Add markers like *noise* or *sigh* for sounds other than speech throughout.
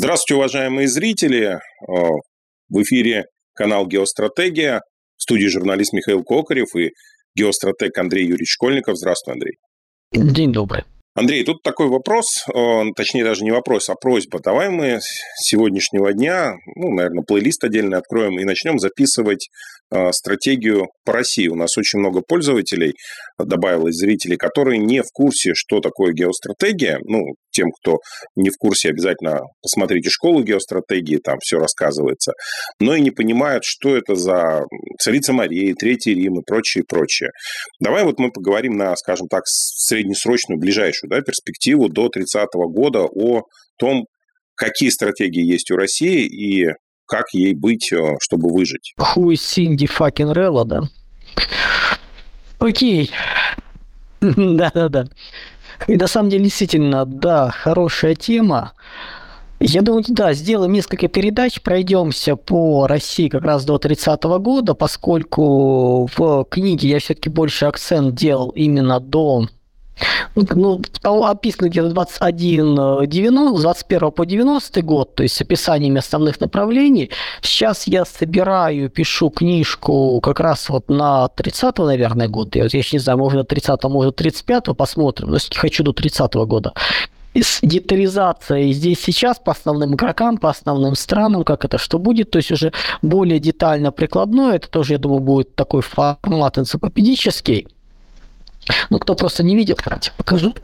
Здравствуйте, уважаемые зрители. В эфире канал «Геостратегия». В студии журналист Михаил Кокарев и геостратег Андрей Юрьевич Школьников. Здравствуй, Андрей. День добрый. Андрей, тут такой вопрос, точнее даже не вопрос, а просьба. Давай мы с сегодняшнего дня, ну, наверное, плейлист отдельно откроем и начнем записывать э, стратегию по России. У нас очень много пользователей, добавилось зрителей, которые не в курсе, что такое геостратегия. Ну, тем, кто не в курсе, обязательно посмотрите школу геостратегии, там все рассказывается. Но и не понимают, что это за царица Мария, Третий Рим и прочее, прочее. Давай вот мы поговорим на, скажем так, среднесрочную, ближайшую да, перспективу до 30 года о том, какие стратегии есть у России и как ей быть, э, чтобы выжить. Is Cindy fucking Rella, да? Окей. *laughs* Да-да-да. И на самом деле, действительно, да, хорошая тема. Я думаю, да, сделаем несколько передач, пройдемся по России как раз до 30-го года, поскольку в книге я все-таки больше акцент делал именно до ну, описано где-то 21, 90, 21 по 90 год, то есть с описаниями основных направлений. Сейчас я собираю, пишу книжку как раз вот на 30 наверное, год. Я, я не знаю, может, 30 может, 35 посмотрим, но если хочу до 30 -го года с детализацией здесь сейчас по основным игрокам, по основным странам, как это что будет, то есть уже более детально прикладное, это тоже, я думаю, будет такой формат энциклопедический. Ну, кто просто не видел, давайте покажу.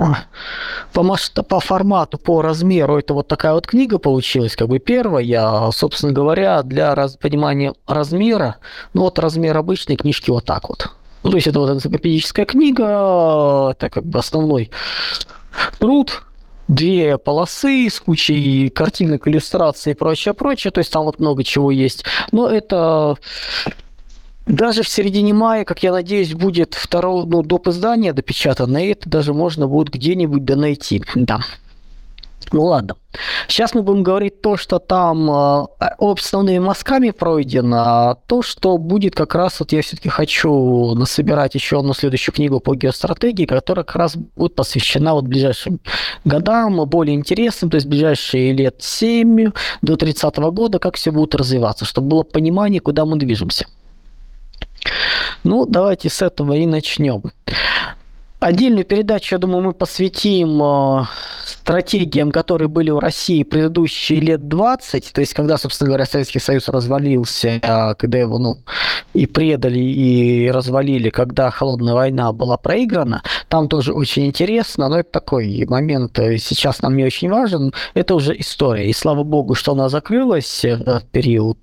По, масштаб, по формату, по размеру, это вот такая вот книга получилась, как бы первая, собственно говоря, для раз, понимания размера, ну вот размер обычной книжки вот так вот. Ну, то есть это вот энциклопедическая книга, это как бы основной труд, две полосы с кучей картинок, иллюстраций и прочее, прочее. То есть там вот много чего есть. Но это даже в середине мая, как я надеюсь, будет второе, ну, доп. издание допечатано, и это даже можно будет где-нибудь да найти. Да. Ну ладно. Сейчас мы будем говорить то, что там э, основными мазками пройдено, а то, что будет как раз, вот я все-таки хочу насобирать еще одну следующую книгу по геостратегии, которая как раз будет посвящена вот ближайшим годам, более интересным, то есть ближайшие лет 7 до 30 года, как все будет развиваться, чтобы было понимание, куда мы движемся. Ну, давайте с этого и начнем. Отдельную передачу, я думаю, мы посвятим э, стратегиям, которые были у России предыдущие лет 20, то есть когда, собственно говоря, Советский Союз развалился, э, когда его ну, и предали, и развалили, когда холодная война была проиграна, там тоже очень интересно, но это такой момент э, сейчас нам не очень важен, это уже история, и слава богу, что она закрылась, этот период.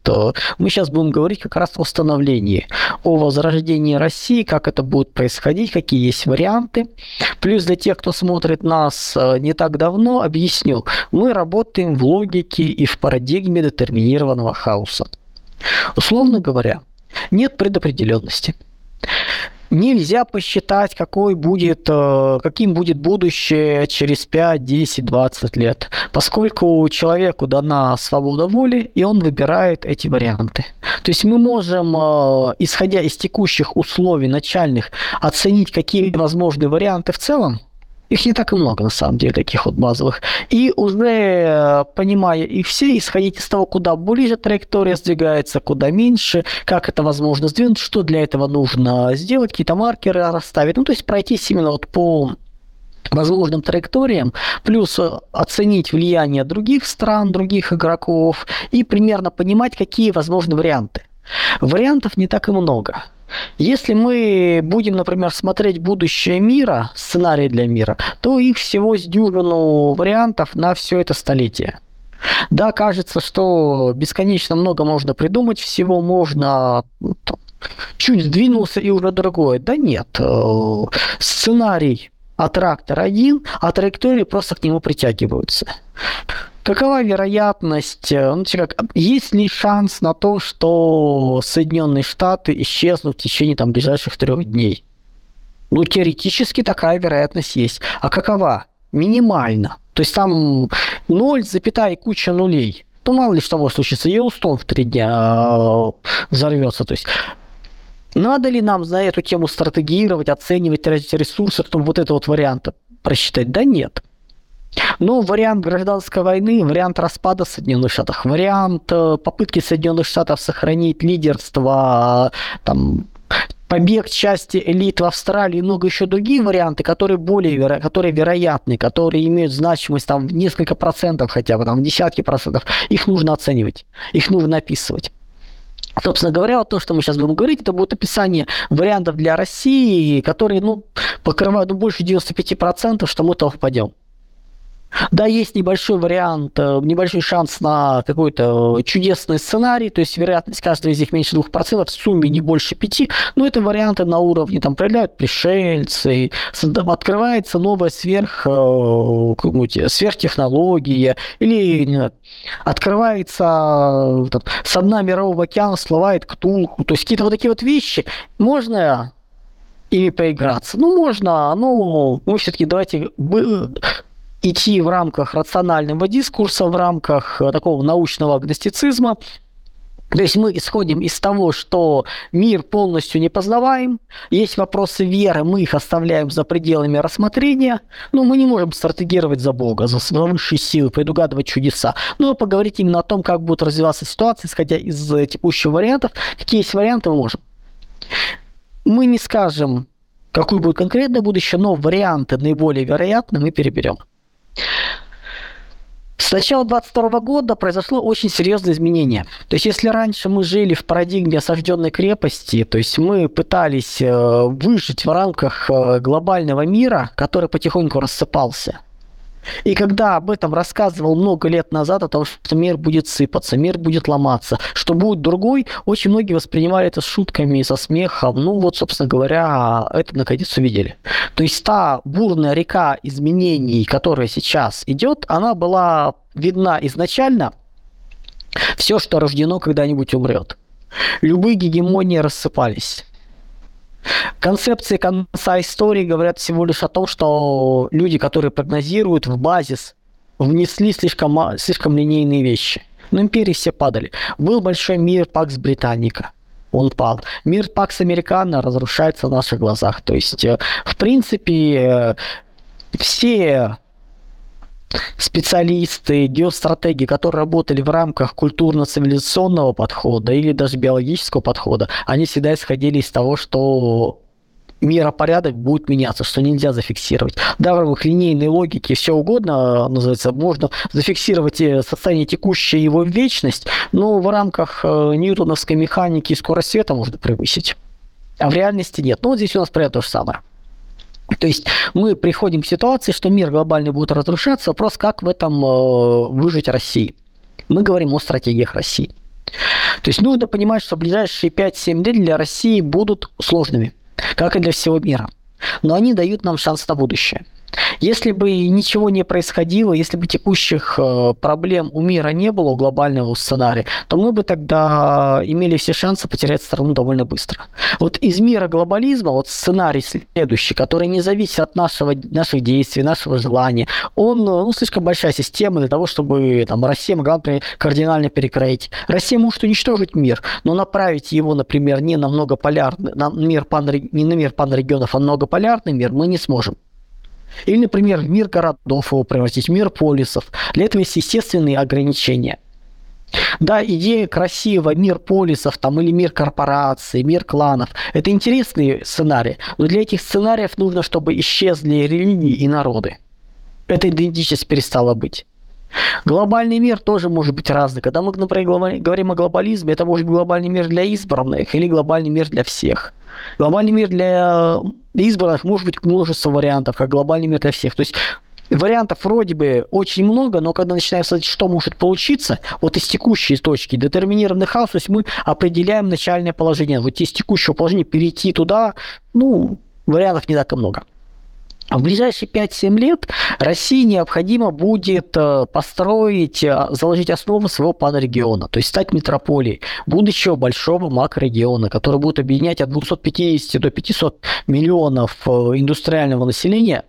Мы сейчас будем говорить как раз о становлении, о возрождении России, как это будет происходить, какие есть варианты, варианты. Плюс для тех, кто смотрит нас э, не так давно, объясню. Мы работаем в логике и в парадигме детерминированного хаоса. Условно говоря, нет предопределенности. Нельзя посчитать, какой будет, э, каким будет будущее через 5, 10, 20 лет, поскольку человеку дана свобода воли, и он выбирает эти варианты. То есть мы можем, э, исходя из текущих условий начальных, оценить, какие возможны варианты в целом, их не так и много, на самом деле, таких вот базовых. И уже э, понимая их все, исходить из того, куда ближе траектория сдвигается, куда меньше, как это возможно сдвинуть, что для этого нужно сделать, какие-то маркеры расставить. Ну, то есть пройтись именно вот по возможным траекториям, плюс э, оценить влияние других стран, других игроков и примерно понимать, какие возможны варианты. Вариантов не так и много. Если мы будем, например, смотреть будущее мира, сценарий для мира, то их всего с дюжину вариантов на все это столетие. Да, кажется, что бесконечно много можно придумать, всего можно ну, чуть сдвинулся и уже другое. Да нет, э, сценарий а трактор один, а траектории просто к нему притягиваются. Какова вероятность, э, ну, как, есть ли шанс на то, что Соединенные Штаты исчезнут в течение там, ближайших трех дней? Ну, теоретически такая вероятность есть. А какова? Минимально. То есть там 0, запятая куча нулей. Ну, мало ли что может случиться. Йеллоустон в три дня э, взорвется. То есть надо ли нам за эту тему стратегировать, оценивать, тратить ресурсы, чтобы вот это вот вариант просчитать? Да нет. Ну, вариант гражданской войны, вариант распада Соединенных Штатов, вариант э, попытки Соединенных Штатов сохранить лидерство, там, побег части элит в Австралии много еще другие варианты, которые более веро... которые вероятны, которые имеют значимость там в несколько процентов хотя бы, там в десятки процентов, их нужно оценивать, их нужно описывать. Собственно говоря, вот то, что мы сейчас будем говорить, это будет описание вариантов для России, которые ну, покрывают ну, больше 95%, что мы туда впадем. Да, есть небольшой вариант, э, небольшой шанс на какой-то чудесный сценарий, то есть вероятность каждого из них меньше 2%, в сумме не больше 5%, но это варианты на уровне, там, проявляют пришельцы, открывается новая сверх, э, сверхтехнология, или не, открывается там, со дна мирового океана всплывает ктулху, то есть какие-то вот такие вот вещи можно ими поиграться. Ну, можно, но мы все-таки давайте идти в рамках рационального дискурса, в рамках э, такого научного агностицизма. То есть мы исходим из того, что мир полностью не познаваем, есть вопросы веры, мы их оставляем за пределами рассмотрения, но мы не можем стратегировать за Бога, за высшие силы, предугадывать чудеса. Но поговорить именно о том, как будет развиваться ситуация, исходя из э, текущих вариантов, какие есть варианты, мы можем. Мы не скажем, какое будет конкретное будущее, но варианты наиболее вероятные мы переберем. С начала 22 года произошло очень серьезное изменение. То есть, если раньше мы жили в парадигме осажденной крепости, то есть мы пытались э, выжить в рамках э, глобального мира, который потихоньку рассыпался – и когда об этом рассказывал много лет назад, о том, что мир будет сыпаться, мир будет ломаться, что будет другой, очень многие воспринимали это с шутками со смехом. Ну вот, собственно говоря, это наконец увидели. То есть та бурная река изменений, которая сейчас идет, она была видна изначально. Все, что рождено, когда-нибудь умрет. Любые гегемонии рассыпались. Концепции конца истории говорят всего лишь о том, что люди, которые прогнозируют в базис, внесли слишком, слишком линейные вещи. Но империи все падали. Был большой мир Пакс Британика. Он пал. Мир Пакс Американо разрушается на наших глазах. То есть, э, в принципе, э, все специалисты, геостратеги, которые работали в рамках культурно-цивилизационного подхода или даже биологического подхода, они всегда исходили из того, что миропорядок будет меняться, что нельзя зафиксировать. Да, в рамках линейной логики все угодно, называется, можно зафиксировать э, состояние текущее его вечность, но в рамках э, ньютоновской механики скорость света можно превысить. А в реальности нет. Ну, вот здесь у нас про то же самое. То есть мы приходим к ситуации, что мир глобальный будет разрушаться, вопрос, как в этом э, выжить России. Мы говорим о стратегиях России. То есть нужно понимать, что ближайшие 5-7 лет для России будут сложными, как и для всего мира. Но они дают нам шанс на будущее. Если бы ничего не происходило, если бы текущих э, проблем у мира не было, глобального сценария, то мы бы тогда имели все шансы потерять страну довольно быстро. Вот из мира глобализма, вот сценарий следующий, который не зависит от нашего, наших действий, нашего желания, он ну, слишком большая система для того, чтобы там, Россия могла, например, кардинально перекроить. Россия может уничтожить мир, но направить его, например, не на многополярный, на мир пан, не на мир панрегионов, а многополярный мир мы не сможем. Или, например, мир городов его превратить, в мир полисов. Для этого есть естественные ограничения. Да, идея красивого мир полисов там, или мир корпораций, мир кланов – это интересные сценарии, но для этих сценариев нужно, чтобы исчезли религии и народы. Эта идентичность перестала быть. Глобальный мир тоже может быть разный. Когда мы, например, говорим о глобализме, это может быть глобальный мир для избранных или глобальный мир для всех. Глобальный мир для избранных может быть множество вариантов, как глобальный мир для всех. То есть вариантов вроде бы очень много, но когда начинаем смотреть, что может получиться, вот из текущей точки, детерминированный хаос, то есть мы определяем начальное положение. Вот из текущего положения перейти туда, ну, вариантов не так и много. А в ближайшие 5-7 лет России необходимо будет э, построить, э, заложить основу своего панрегиона, то есть стать метрополией будущего большого макрорегиона, который будет объединять от 250 до 500 миллионов э, индустриального населения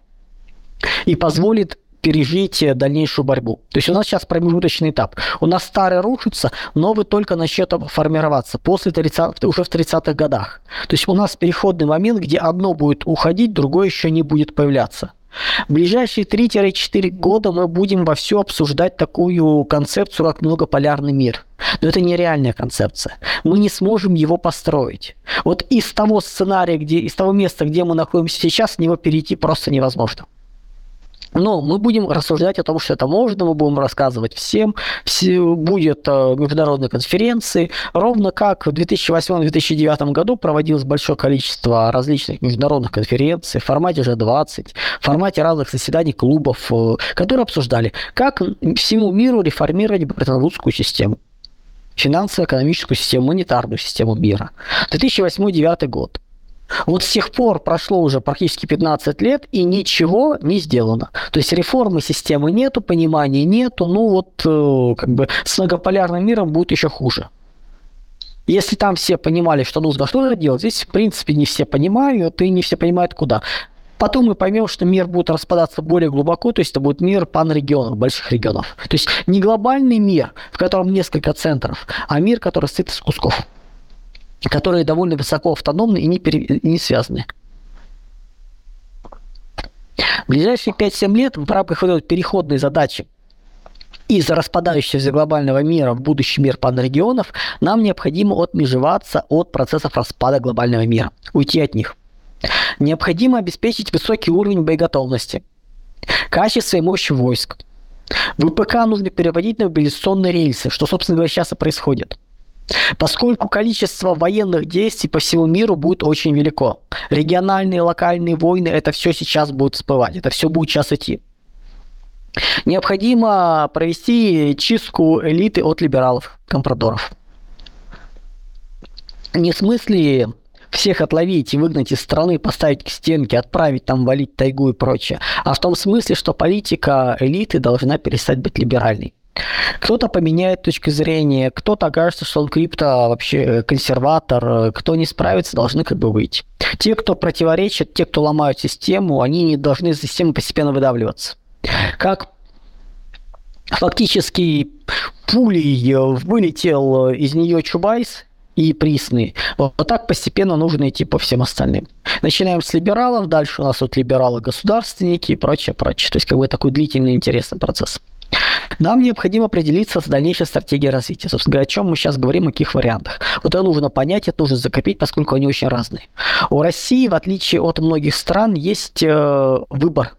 и позволит пережить дальнейшую борьбу. То есть у нас сейчас промежуточный этап. У нас старый рушится, новый только начнет формироваться после 30, уже в 30-х годах. То есть у нас переходный момент, где одно будет уходить, другое еще не будет появляться. В ближайшие 3-4 года мы будем во все обсуждать такую концепцию, как многополярный мир. Но это нереальная концепция. Мы не сможем его построить. Вот из того сценария, где, из того места, где мы находимся сейчас, с него перейти просто невозможно. Но мы будем рассуждать о том, что это можно, мы будем рассказывать всем, все, будет э, международные конференции, ровно как в 2008-2009 году проводилось большое количество различных международных конференций в формате G20, в формате разных заседаний клубов, э, которые обсуждали, как всему миру реформировать Бреттон-Вудскую систему финансово-экономическую систему, монетарную систему мира. 2008-2009 год. Вот с тех пор прошло уже практически 15 лет, и ничего не сделано. То есть реформы системы нету, понимания нету, ну вот э, как бы с многополярным миром будет еще хуже. Если там все понимали, что нужно что-то делать, здесь, в принципе, не все понимают, и не все понимают, куда. Потом мы поймем, что мир будет распадаться более глубоко, то есть это будет мир панрегионов, больших регионов. То есть не глобальный мир, в котором несколько центров, а мир, который состоит из кусков которые довольно высоко автономны и не, пере... не связаны. В ближайшие 5-7 лет в рамках вот этой переходной задачи из распадающегося глобального мира в будущий мир панрегионов нам необходимо отмежеваться от процессов распада глобального мира, уйти от них. Необходимо обеспечить высокий уровень боеготовности, качество и мощь войск. ВПК нужно переводить на мобилизационные рельсы, что, собственно говоря, сейчас и происходит – Поскольку количество военных действий по всему миру будет очень велико. Региональные, локальные войны, это все сейчас будет всплывать, это все будет сейчас идти. Необходимо провести чистку элиты от либералов, компрадоров. Не в смысле всех отловить и выгнать из страны, поставить к стенке, отправить там валить тайгу и прочее, а в том смысле, что политика элиты должна перестать быть либеральной. Кто-то поменяет точку зрения, кто-то окажется, что он крипто вообще консерватор, кто не справится, должны как бы выйти. Те, кто противоречит, те, кто ломают систему, они не должны из системы постепенно выдавливаться. Как фактически пулей вылетел из нее Чубайс и Присный. Вот, вот так постепенно нужно идти по всем остальным. Начинаем с либералов, дальше у нас вот либералы-государственники и прочее, прочее. То есть как бы такой длительный интересный процесс. Нам необходимо определиться с дальнейшей стратегией развития. Собственно говоря, о чем мы сейчас говорим, о каких вариантах. Вот это нужно понять, это нужно закрепить, поскольку они очень разные. У России, в отличие от многих стран, есть э, выбор.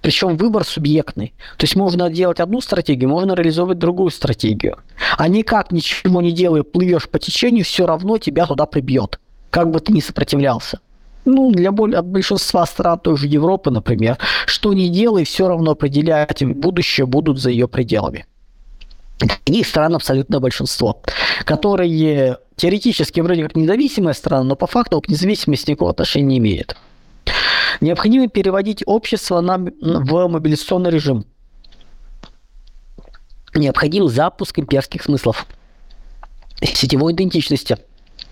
Причем выбор субъектный. То есть можно делать одну стратегию, можно реализовывать другую стратегию. А никак ничего не делая, плывешь по течению, все равно тебя туда прибьет. Как бы ты ни сопротивлялся ну, для более, большинства стран той же Европы, например, что не делай, все равно определять будущее будут за ее пределами. Таких стран абсолютно большинство, которые теоретически вроде как независимая страна, но по факту к независимости никакого отношения не имеет. Необходимо переводить общество на, в мобилизационный режим. Необходим запуск имперских смыслов, сетевой идентичности,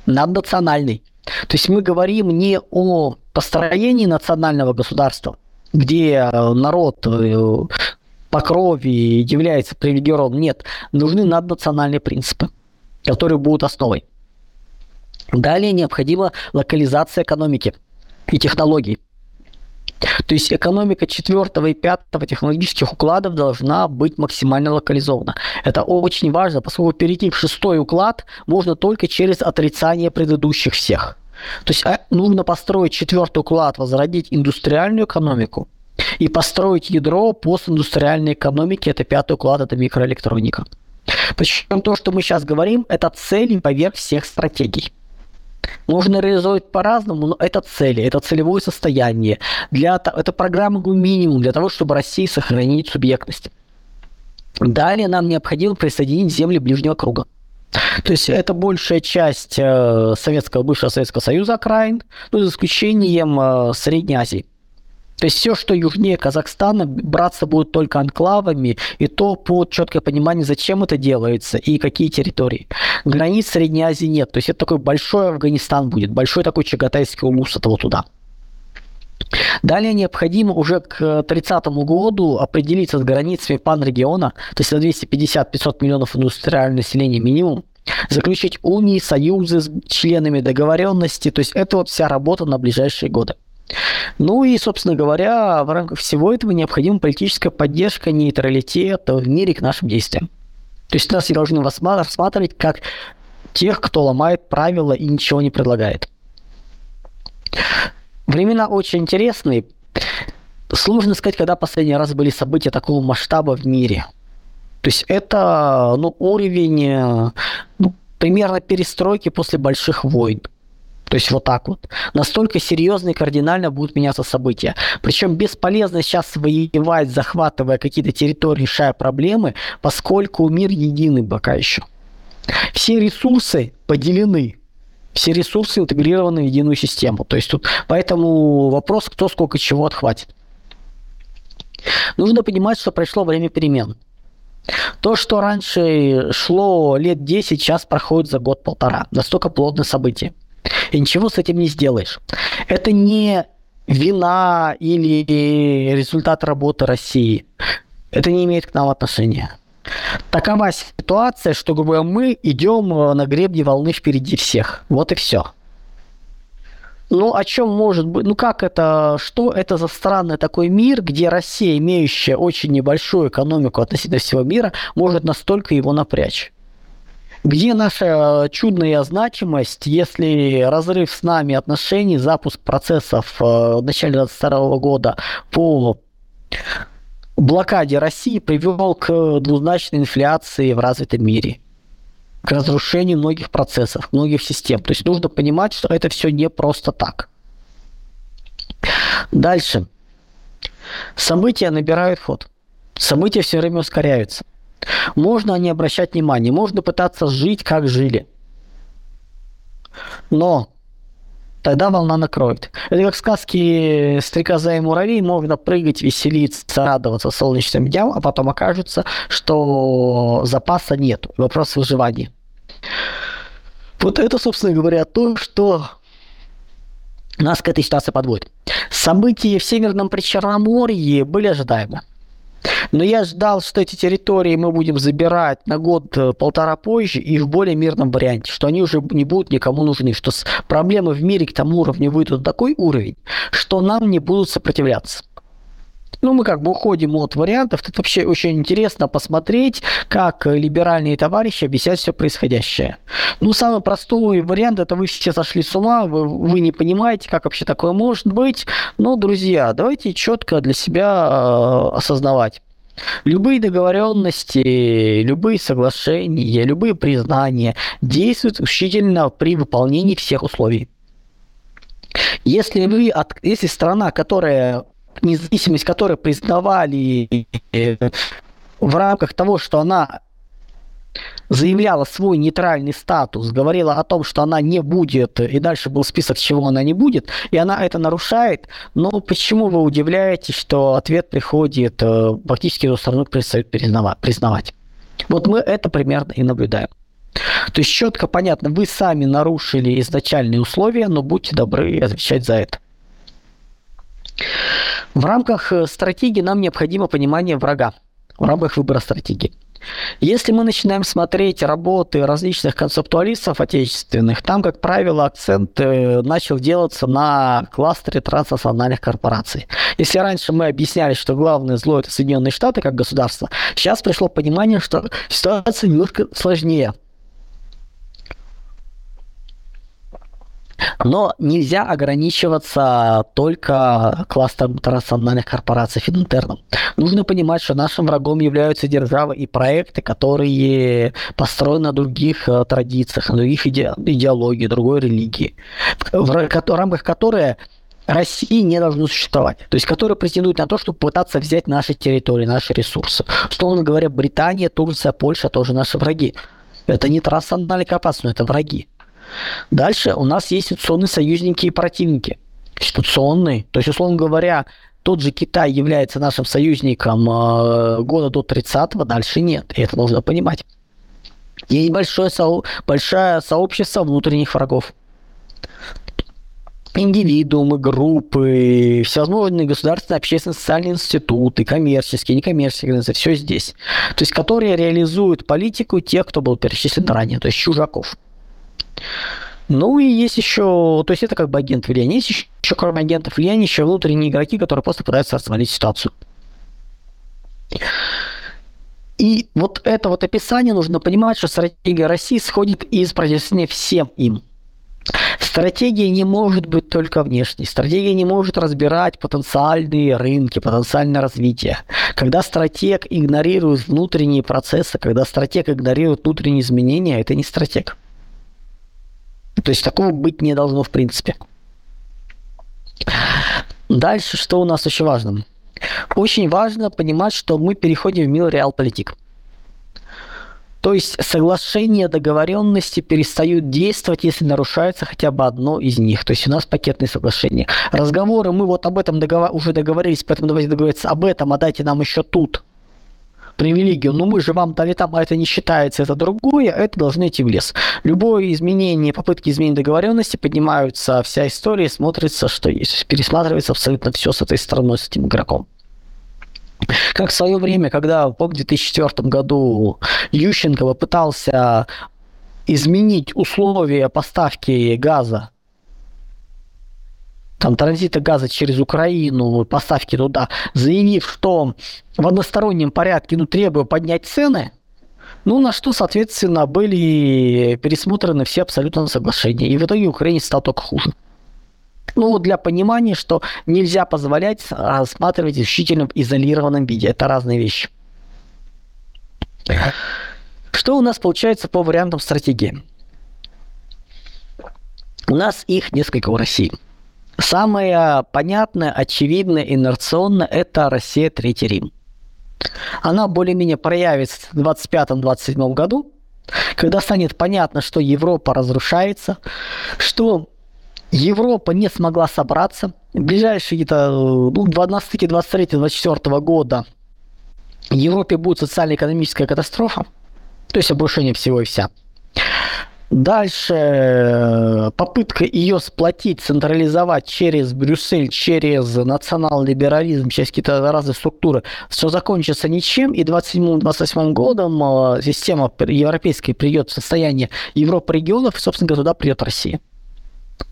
наднациональной, то есть мы говорим не о построении национального государства, где э, народ э, по крови является привилегированным. Нет, нужны наднациональные принципы, которые будут основой. Далее необходима локализация экономики и технологий. То есть экономика четвертого и пятого технологических укладов должна быть максимально локализована. Это очень важно, поскольку перейти в шестой уклад можно только через отрицание предыдущих всех. То есть а, нужно построить четвертый уклад, возродить индустриальную экономику и построить ядро постиндустриальной экономики. Это пятый уклад, это микроэлектроника. Причем то, что мы сейчас говорим, это цели поверх всех стратегий. Можно реализовать по-разному, но это цели, это целевое состояние. Для, это программа минимум для того, чтобы России сохранить субъектность. Далее нам необходимо присоединить земли ближнего круга. То есть это большая часть э, советского, бывшего Советского Союза окраин, ну, за исключением э, Средней Азии. То есть все, что южнее Казахстана, браться будут только анклавами, и то по четкое понимание, зачем это делается и какие территории. Границ Средней Азии нет. То есть это такой большой Афганистан будет, большой такой Чагатайский улус этого туда. Далее необходимо уже к 30 году определиться с границами панрегиона, то есть на 250-500 миллионов индустриального населения минимум, заключить унии, союзы с членами договоренности, то есть это вот вся работа на ближайшие годы. Ну и, собственно говоря, в рамках всего этого необходима политическая поддержка, нейтралитет в мире к нашим действиям. То есть нас должны рассматривать как тех, кто ломает правила и ничего не предлагает. Времена очень интересные. Сложно сказать, когда последний раз были события такого масштаба в мире. То есть это ну, уровень ну, примерно перестройки после больших войн. То есть вот так вот. Настолько серьезно и кардинально будут меняться события. Причем бесполезно сейчас воевать, захватывая какие-то территории, решая проблемы, поскольку мир единый пока еще. Все ресурсы поделены. Все ресурсы интегрированы в единую систему. То есть тут поэтому вопрос, кто сколько чего отхватит. Нужно понимать, что пришло время перемен. То, что раньше шло лет 10, сейчас проходит за год-полтора. Настолько плотное событие. И ничего с этим не сделаешь. Это не вина или результат работы России. Это не имеет к нам отношения. Такова ситуация, что говоря, мы идем э, на гребне волны впереди всех. Вот и все. Ну, о чем может быть? Ну, как это? Что это за странный такой мир, где Россия, имеющая очень небольшую экономику относительно всего мира, может настолько его напрячь? Где наша чудная значимость, если разрыв с нами отношений, запуск процессов э, в начале 2022 года по блокаде России привел к двузначной инфляции в развитом мире, к разрушению многих процессов, многих систем. То есть нужно понимать, что это все не просто так. Дальше. События набирают ход. События все время ускоряются. Можно не обращать внимания, можно пытаться жить, как жили. Но тогда волна накроет. Это как сказки «Стрекоза и муравей», можно прыгать, веселиться, радоваться солнечным дням, а потом окажется, что запаса нет. Вопрос выживания. Вот это, собственно говоря, то, что нас к этой ситуации подводит. События в Северном Причерноморье были ожидаемы. Но я ждал, что эти территории мы будем забирать на год-полтора э, позже и в более мирном варианте, что они уже не будут никому нужны, что проблемы в мире к тому уровню выйдут такой уровень, что нам не будут сопротивляться. Ну, мы как бы уходим от вариантов. Тут вообще очень интересно посмотреть, как либеральные товарищи объясняют все происходящее. Ну, самый простой вариант, это вы все сошли с ума, вы, вы не понимаете, как вообще такое может быть. Но, друзья, давайте четко для себя э, осознавать. Любые договоренности, любые соглашения, любые признания действуют исключительно при выполнении всех условий. Если вы, если страна, которая независимость которой признавали э, в рамках того, что она заявляла свой нейтральный статус, говорила о том, что она не будет, и дальше был список, чего она не будет, и она это нарушает, но почему вы удивляетесь, что ответ приходит э, практически страны предстоит признавать? Вот мы это примерно и наблюдаем. То есть четко понятно, вы сами нарушили изначальные условия, но будьте добры отвечать за это. В рамках э, стратегии нам необходимо понимание врага в рамках выбора стратегии. Если мы начинаем смотреть работы различных концептуалистов отечественных, там, как правило, акцент э, начал делаться на кластере транснациональных корпораций. Если раньше мы объясняли, что главное зло это Соединенные Штаты как государство, сейчас пришло понимание, что ситуация немножко сложнее. Но нельзя ограничиваться только кластером транснациональных корпораций Финтерном. Нужно понимать, что нашим врагом являются державы и проекты, которые построены на других э, традициях, на других иде идеологиях, другой религии, в рамках которой России не должно существовать. То есть, которые претендуют на то, чтобы пытаться взять наши территории, наши ресурсы. Условно говоря, Британия, Турция, Польша тоже наши враги. Это не транснациональные корпорации, но это враги. Дальше у нас есть институционные союзники и противники. Институционные. То есть, условно говоря, тот же Китай является нашим союзником э, года до 30-го, дальше нет. И это нужно понимать. Есть большое, со... большое сообщество внутренних врагов. Индивидуумы, группы, всевозможные государственные, общественные, социальные институты, коммерческие, некоммерческие организации, все здесь. То есть, которые реализуют политику тех, кто был перечислен ранее, то есть чужаков. Ну и есть еще, то есть это как бы агент влияния. Есть еще, еще кроме агентов влияния, еще внутренние игроки, которые просто пытаются развалить ситуацию. И вот это вот описание нужно понимать, что стратегия России сходит из противостояния всем им. Стратегия не может быть только внешней. Стратегия не может разбирать потенциальные рынки, потенциальное развитие. Когда стратег игнорирует внутренние процессы, когда стратег игнорирует внутренние изменения, это не стратег. То есть такого быть не должно в принципе. Дальше, что у нас очень важно? Очень важно понимать, что мы переходим в мир реал-политик. То есть соглашения, договоренности перестают действовать, если нарушается хотя бы одно из них. То есть у нас пакетные соглашения. Разговоры, мы вот об этом договор... уже договорились, поэтому давайте договориться об этом, а дайте нам еще тут привилегию. Но мы же вам дали там, а это не считается, это другое, это должны идти в лес. Любое изменение, попытки изменения договоренности поднимаются, вся история смотрится, что есть. Пересматривается абсолютно все с этой стороной, с этим игроком. Как в свое время, когда, в 2004 году Ющенко попытался изменить условия поставки газа, там, транзита газа через Украину, поставки туда, заявив, что в одностороннем порядке, ну, требуя поднять цены, ну, на что, соответственно, были пересмотрены все абсолютно соглашения. И в итоге Украине стал только хуже. Ну, для понимания, что нельзя позволять рассматривать исключительно в изолированном виде. Это разные вещи. Что у нас получается по вариантам стратегии? У нас их несколько в России. Самое понятное, очевидное, инерционное – это Россия Третий Рим. Она более-менее проявится в 25-27 году, когда станет понятно, что Европа разрушается, что Европа не смогла собраться. В ближайшие где-то ну, на стыке 23-24 года в Европе будет социально-экономическая катастрофа, то есть обрушение всего и вся. Дальше э, попытка ее сплотить, централизовать через Брюссель, через национал-либерализм, через какие-то разные структуры, все закончится ничем, и 27-28 годом э, система европейская придет в состояние Европы регионов, и, собственно говоря, туда придет Россия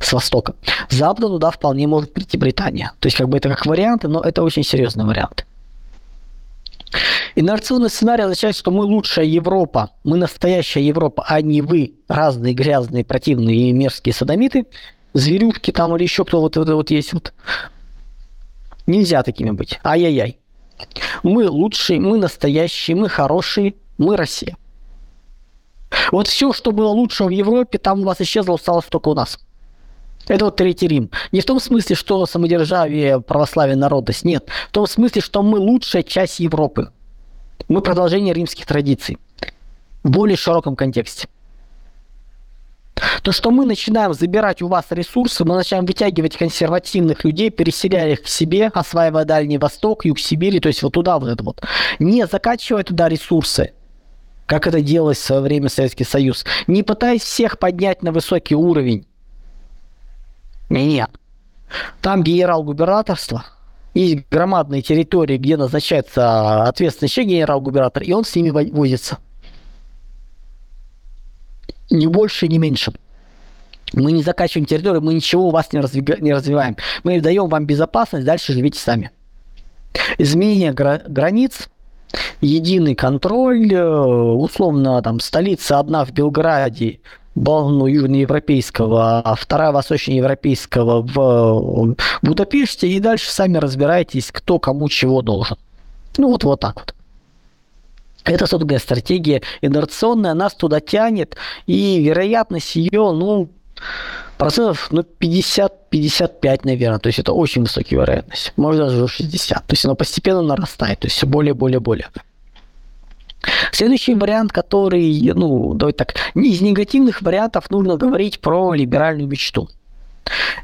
с востока. С запада туда вполне может прийти Британия. То есть как бы это как варианты, но это очень серьезный вариант. Инерционный сценарий означает, что мы лучшая Европа, мы настоящая Европа, а не вы, разные грязные, противные и мерзкие садомиты, зверюшки там или еще кто вот это вот есть. Вот. Нельзя такими быть. Ай-яй-яй. Мы лучшие, мы настоящие, мы хорошие, мы Россия. Вот все, что было лучшего в Европе, там у вас исчезло, осталось только у нас. Это вот Третий Рим. Не в том смысле, что самодержавие, православие, народность. Нет. В том смысле, что мы лучшая часть Европы. Мы продолжение римских традиций. В более широком контексте. То, что мы начинаем забирать у вас ресурсы, мы начинаем вытягивать консервативных людей, переселяя их к себе, осваивая Дальний Восток, Юг Сибири, то есть вот туда вот это вот. Не закачивая туда ресурсы, как это делалось в свое время Советский Союз. Не пытаясь всех поднять на высокий уровень, нет. Там генерал-губернаторство, есть громадные территории, где назначается ответственный еще генерал-губернатор, и он с ними возится. Ни больше, ни меньше. Мы не закачиваем территорию, мы ничего у вас не, развига- не развиваем. Мы даем вам безопасность, дальше живите сами. Изменение гра- границ, единый контроль, э, условно, там, столица одна в Белграде, ну, южноевропейского, а вторая восточноевропейского в Будапеште, и дальше сами разбирайтесь, кто кому чего должен. Ну, вот, вот так вот. Это, собственно, стратегия инерционная, нас туда тянет, и вероятность ее, ну, процентов ну, 50-55, наверное. То есть это очень высокая вероятность. Может даже 60. То есть оно постепенно нарастает. То есть все более, более, более. Следующий вариант, который, ну, давайте так, из негативных вариантов нужно говорить про либеральную мечту.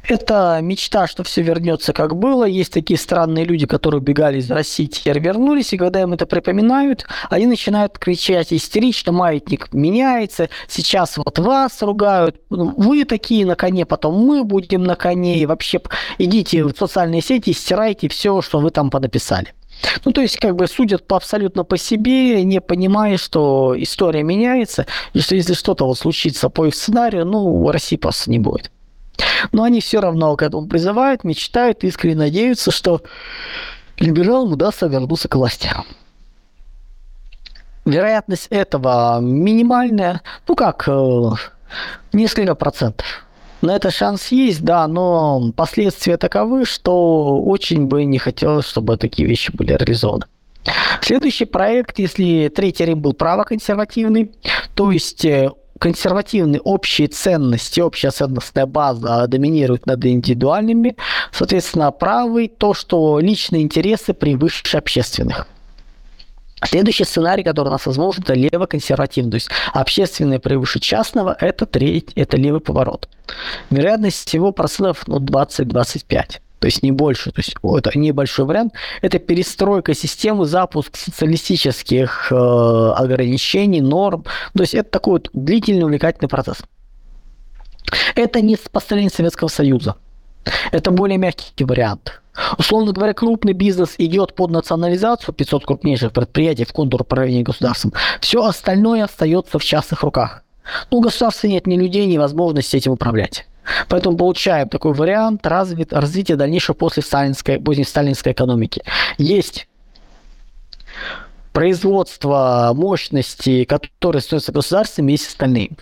Это мечта, что все вернется как было. Есть такие странные люди, которые убегали из России, теперь вернулись, и когда им это припоминают, они начинают кричать истерично, маятник меняется, сейчас вот вас ругают, ну, вы такие на коне, потом мы будем на коне, и вообще идите в социальные сети, стирайте все, что вы там понаписали. Ну, то есть, как бы судят по абсолютно по себе, не понимая, что история меняется, и что если что-то вот случится по их сценарию, ну, России просто не будет. Но они все равно к этому призывают, мечтают, искренне надеются, что либералам удастся вернуться к власти. Вероятность этого минимальная, ну как, э, несколько процентов. На это шанс есть, да, но последствия таковы, что очень бы не хотелось, чтобы такие вещи были реализованы. Следующий проект, если третий Рим был правоконсервативный, то есть э, консервативные общие ценности, общая ценностная база доминирует над индивидуальными, соответственно, правый то, что личные интересы превыше общественных. Следующий сценарий, который у нас возможен, это левоконсервативный. То есть общественное превыше частного – это треть, это левый поворот. Вероятность всего процентов ну, 20-25 то есть не больше, то есть это небольшой вариант, это перестройка системы, запуск социалистических э, ограничений, норм, то есть это такой вот длительный увлекательный процесс. Это не построение Советского Союза, это более мягкий вариант. Условно говоря, крупный бизнес идет под национализацию 500 крупнейших предприятий в контур управления государством. Все остальное остается в частных руках. Ну, у государства нет ни людей, ни возможности этим управлять. Поэтому получаем такой вариант развит, развития дальнейшего после сталинской, поздней сталинской экономики. Есть производство мощности, которые становятся государством, есть остальные.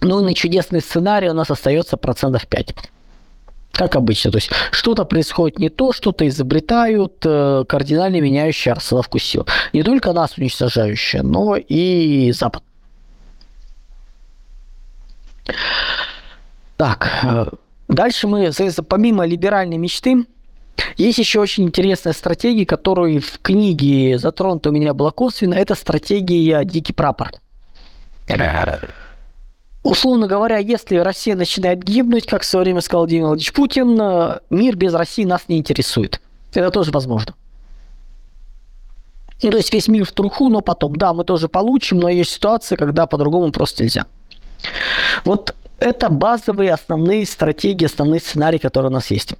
Ну и на чудесный сценарий у нас остается процентов 5. Как обычно. То есть что-то происходит не то, что-то изобретают, э, кардинально меняющие расстановку сил. Не только нас уничтожающие, но и Запад. Так, э, дальше мы, помимо либеральной мечты, есть еще очень интересная стратегия, которую в книге затронута у меня была косвенно. Это стратегия «Дикий прапор». Условно говоря, если Россия начинает гибнуть, как в свое время сказал Владимир Владимирович Путин, э, мир без России нас не интересует. Это тоже возможно. Ну, то есть весь мир в труху, но потом, да, мы тоже получим, но есть ситуация, когда по-другому просто нельзя. Вот это базовые основные стратегии, основные сценарии, которые у нас есть.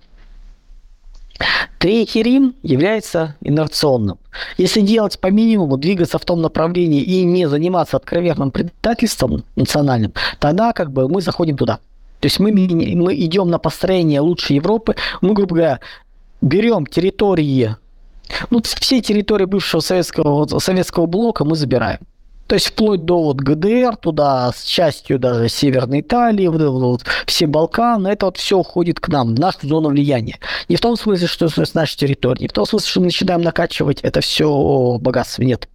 Третий Рим является инерционным. Если делать по минимуму, двигаться в том направлении и не заниматься откровенным предательством национальным, тогда как бы мы заходим туда. То есть мы, мы идем на построение лучшей Европы, мы, грубо говоря, берем территории, ну, все территории бывшего советского, советского блока мы забираем. То есть вплоть до вот ГДР, туда с частью даже Северной Италии, вот, вот, все Балканы, это вот все уходит к нам, в нашу зону влияния. Не в том смысле, что с нашей территории, не в том смысле, что мы начинаем накачивать это все богатство, нет.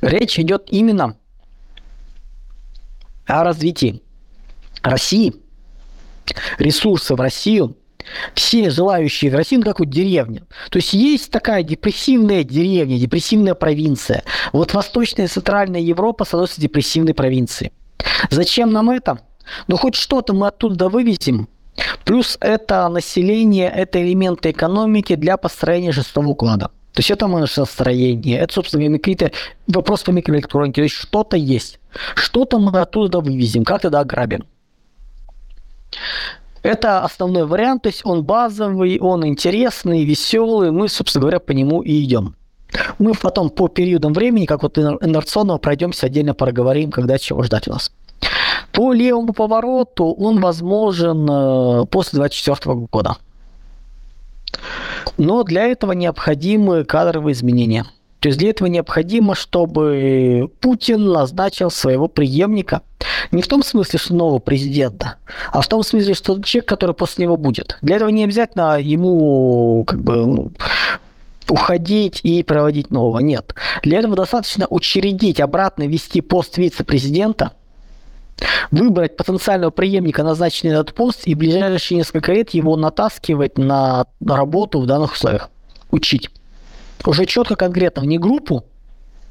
Речь идет именно о развитии России, ресурсы в Россию – все желающие в Россию, ну, как вот деревня. То есть есть такая депрессивная деревня, депрессивная провинция. Вот Восточная и Центральная Европа становится депрессивной провинцией. Зачем нам это? Ну, хоть что-то мы оттуда вывезем, Плюс это население, это элементы экономики для построения шестого уклада. То есть это настроение, это, собственно, какие-то вопросы по микроэлектронике. То есть что-то есть. Что-то мы оттуда вывезем, как тогда ограбим. Это основной вариант, то есть он базовый, он интересный, веселый, мы, собственно говоря, по нему и идем. Мы потом по периодам времени, как вот инерционного, пройдемся отдельно проговорим, когда чего ждать у нас. По левому повороту он возможен э, после 2024 года. Но для этого необходимы кадровые изменения. То есть для этого необходимо, чтобы Путин назначил своего преемника. Не в том смысле, что нового президента, а в том смысле, что человек, который после него будет. Для этого не обязательно ему как бы ну, уходить и проводить нового. Нет. Для этого достаточно учредить, обратно вести пост вице-президента, выбрать потенциального преемника, назначенный на этот пост, и в ближайшие несколько лет его натаскивать на работу в данных условиях. Учить уже четко, конкретно, не группу,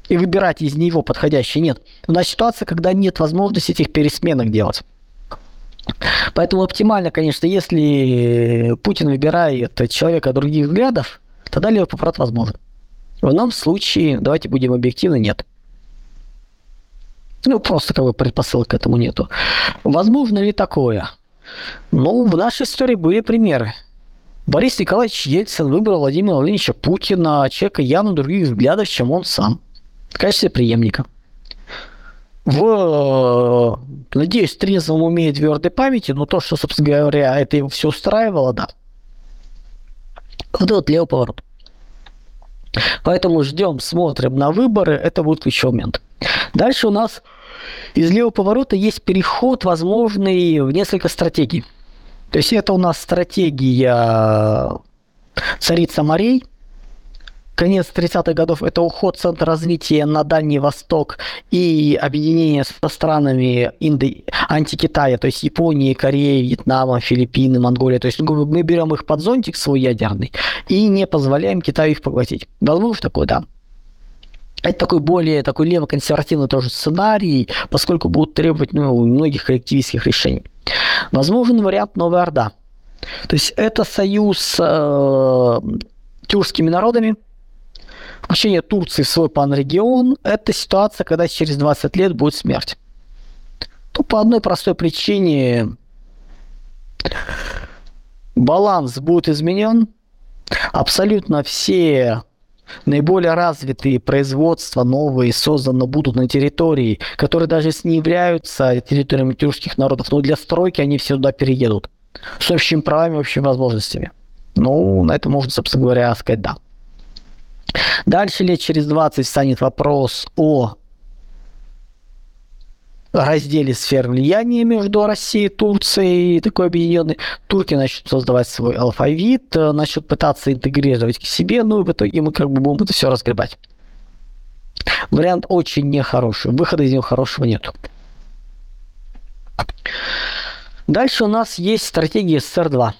и выбирать из него подходящий нет. У нас ситуация, когда нет возможности этих пересменок делать. Поэтому оптимально, конечно, если Путин выбирает человека других взглядов, тогда левый поворот возможен. В ином случае, давайте будем объективны, нет. Ну, просто как бы предпосылок к этому нету. Возможно ли такое? Ну, в нашей истории были примеры. Борис Николаевич Ельцин выбрал Владимира Владимировича Путина, человека явно других взглядов, чем он сам, в качестве преемника. В, надеюсь, трезвом уме и твердой памяти, но то, что, собственно говоря, это его все устраивало, да. Вот этот левый поворот. Поэтому ждем, смотрим на выборы, это будет ключевой момент. Дальше у нас из левого поворота есть переход, возможный в несколько стратегий. То есть это у нас стратегия царица морей. Конец 30-х годов – это уход центра развития на Дальний Восток и объединение со странами Инды... антикитая, то есть Японии, Кореи, Вьетнама, Филиппины, Монголия. То есть мы берем их под зонтик свой ядерный и не позволяем Китаю их поглотить. Возможно такое, да. Это такой более такой левоконсервативный тоже сценарий, поскольку будут требовать ну, многих коллективистских решений. Возможен вариант Новая Орда. То есть это союз э, тюркскими народами, включение Турции в свой панрегион – это ситуация, когда через 20 лет будет смерть. То по одной простой причине баланс будет изменен, абсолютно все Наиболее развитые производства новые созданы будут на территории, которые даже если не являются территориями тюркских народов, но для стройки они все туда переедут. С общими правами, общими возможностями. Ну, на это можно, собственно говоря, сказать да. Дальше лет через 20 станет вопрос о разделе сфер влияния между Россией и Турцией, такой объединенный. Турки начнут создавать свой алфавит, э, начнут пытаться интегрировать к себе, ну и в итоге мы как бы будем это все разгребать. Вариант очень нехороший, выхода из него хорошего нет. Дальше у нас есть стратегия СССР-2.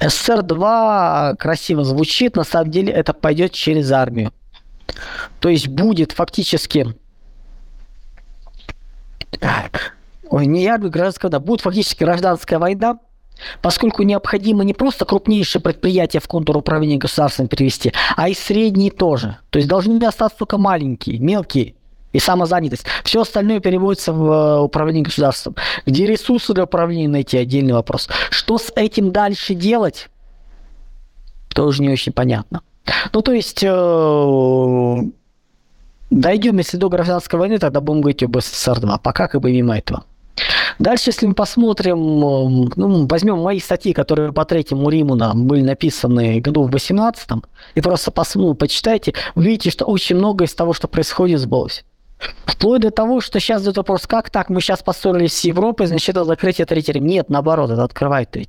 СССР-2 красиво звучит, на самом деле это пойдет через армию. То есть будет фактически Ой, не армия, гражданская война. Будет фактически гражданская война, поскольку необходимо не просто крупнейшие предприятия в контур управления государством перевести, а и средние тоже. То есть должны остаться только маленькие, мелкие и самозанятость. Все остальное переводится в э, управление государством. Где ресурсы для управления найти, отдельный вопрос. Что с этим дальше делать, тоже не очень понятно. Ну, то есть, э, Дойдем, если до гражданской войны, тогда будем говорить об СССР-2. Пока как бы мимо этого. Дальше, если мы посмотрим, ну, возьмем мои статьи, которые по третьему Риму были написаны году в 18 и просто посмотрите, почитайте, вы видите, что очень многое из того, что происходит, сбылось. Вплоть до того, что сейчас идет вопрос, как так, мы сейчас поссорились с Европой, значит, это закрытие третьего Рим. Нет, наоборот, это открывает Рим.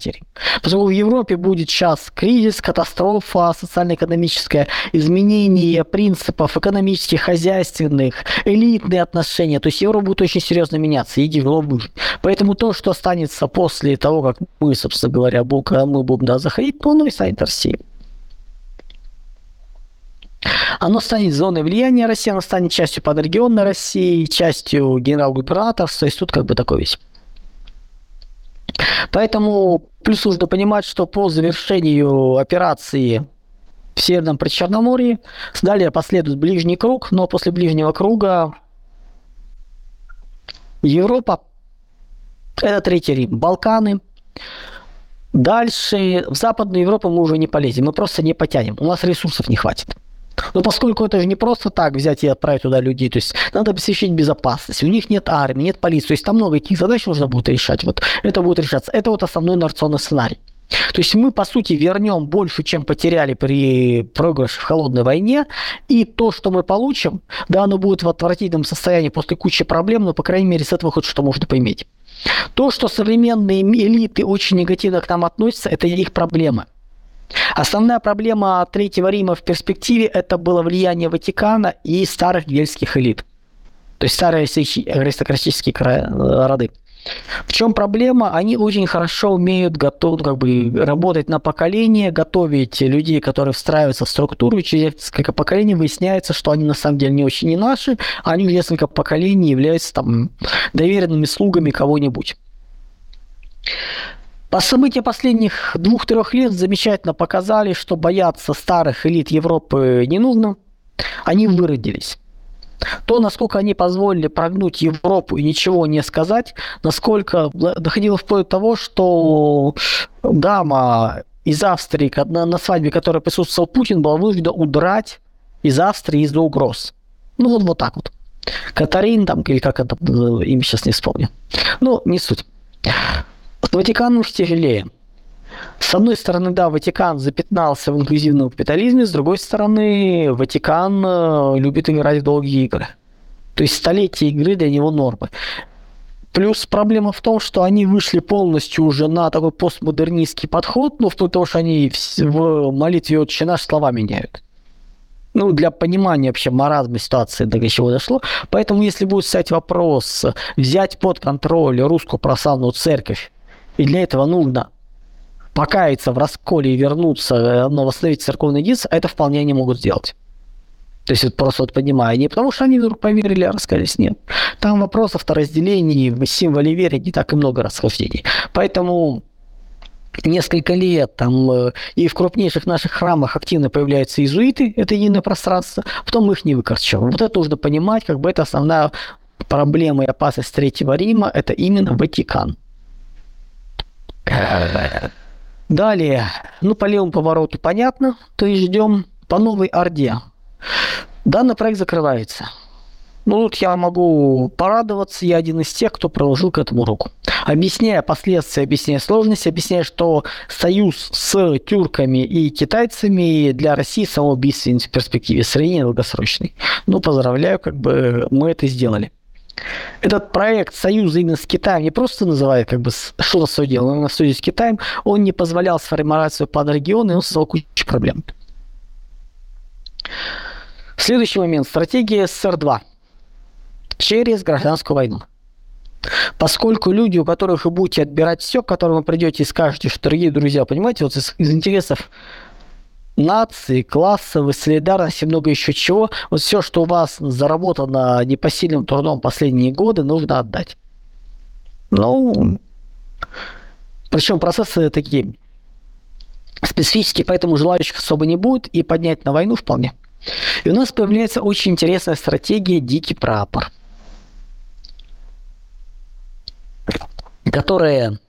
Потому что в Европе будет сейчас кризис, катастрофа социально-экономическая, изменение принципов экономических, хозяйственных, элитные отношения. То есть Европа будет очень серьезно меняться и тяжело. Поэтому то, что останется после того, как мы, собственно говоря, мы будем да, заходить, то оно и станет Россией. Оно станет зоной влияния России, оно станет частью подрегиона России, частью генерал-губернаторства, то есть тут как бы такой весь. Поэтому плюс нужно понимать, что по завершению операции в Северном Причерноморье далее последует ближний круг, но после ближнего круга Европа, это третий Рим, Балканы, Дальше в Западную Европу мы уже не полезем, мы просто не потянем, у нас ресурсов не хватит. Но поскольку это же не просто так взять и отправить туда людей, то есть надо обеспечить безопасность. У них нет армии, нет полиции, то есть там много каких задач нужно будет решать. Вот это будет решаться. Это вот основной нарционный сценарий. То есть мы, по сути, вернем больше, чем потеряли при проигрыше в холодной войне, и то, что мы получим, да, оно будет в отвратительном состоянии после кучи проблем, но, по крайней мере, с этого хоть что можно поиметь. То, что современные элиты очень негативно к нам относятся, это их проблемы. Основная проблема Третьего Рима в перспективе это было влияние Ватикана и старых гельских элит. То есть старые аристократические роды. В чем проблема? Они очень хорошо умеют готов, как бы, работать на поколение, готовить людей, которые встраиваются в структуру, и через несколько поколений выясняется, что они на самом деле не очень не наши, а они уже несколько поколений являются там доверенными слугами кого-нибудь. По события последних двух-трех лет замечательно показали, что бояться старых элит Европы не нужно. Они выродились. То, насколько они позволили прогнуть Европу и ничего не сказать, насколько доходило вплоть до того, что дама из Австрии, на, свадьбе, которой присутствовал Путин, была вынуждена удрать из Австрии из-за угроз. Ну, вот, вот так вот. Катарин там, или как это имя сейчас не вспомню. Ну, не суть. С Ватиканом тяжелее. С одной стороны, да, Ватикан запятнался в инклюзивном капитализме, с другой стороны, Ватикан э, любит играть в долгие игры. То есть столетия игры для него нормы. Плюс проблема в том, что они вышли полностью уже на такой постмодернистский подход, ну, вплоть до того, что они в молитве «Отче наш» слова меняют. Ну, для понимания вообще маразма ситуации до чего дошло. Поэтому, если будет стать вопрос взять под контроль русскую православную церковь, и для этого нужно покаяться в расколе и вернуться, э, но восстановить церковный единство, это вполне они могут сделать. То есть вот просто вот понимаю, не потому что они вдруг поверили, а раскались, нет. Там вопросов о разделении в символе веры не так и много расхождений. Поэтому несколько лет там э, и в крупнейших наших храмах активно появляются иезуиты, это единое пространство, потом мы их не выкорчевываем. Вот это нужно понимать, как бы это основная проблема и опасность Третьего Рима, это именно Ватикан. Далее, ну по левому повороту понятно, то есть ждем по новой Орде. Данный проект закрывается. Ну, тут я могу порадоваться, я один из тех, кто приложил к этому руку. Объясняя последствия, объясняя сложности, объясняя, что союз с тюрками и китайцами для России самоубийственный в перспективе, средний долгосрочный. Ну, поздравляю, как бы мы это сделали. Этот проект союза именно с Китаем не просто называет как бы что-то свое дело, но на союзе с Китаем, он не позволял сформировать свой план региона, и он создал кучу проблем. Следующий момент. Стратегия СССР-2 через гражданскую войну. Поскольку люди, у которых вы будете отбирать все, к которым вы придете и скажете, что, дорогие друзья, понимаете, вот из, из интересов нации, классовой солидарности, много еще чего, вот все, что у вас заработано непосильным трудом последние годы, нужно отдать. Ну, причем процессы такие специфические, поэтому желающих особо не будет, и поднять на войну вполне. И у нас появляется очень интересная стратегия «Дикий прапор», которая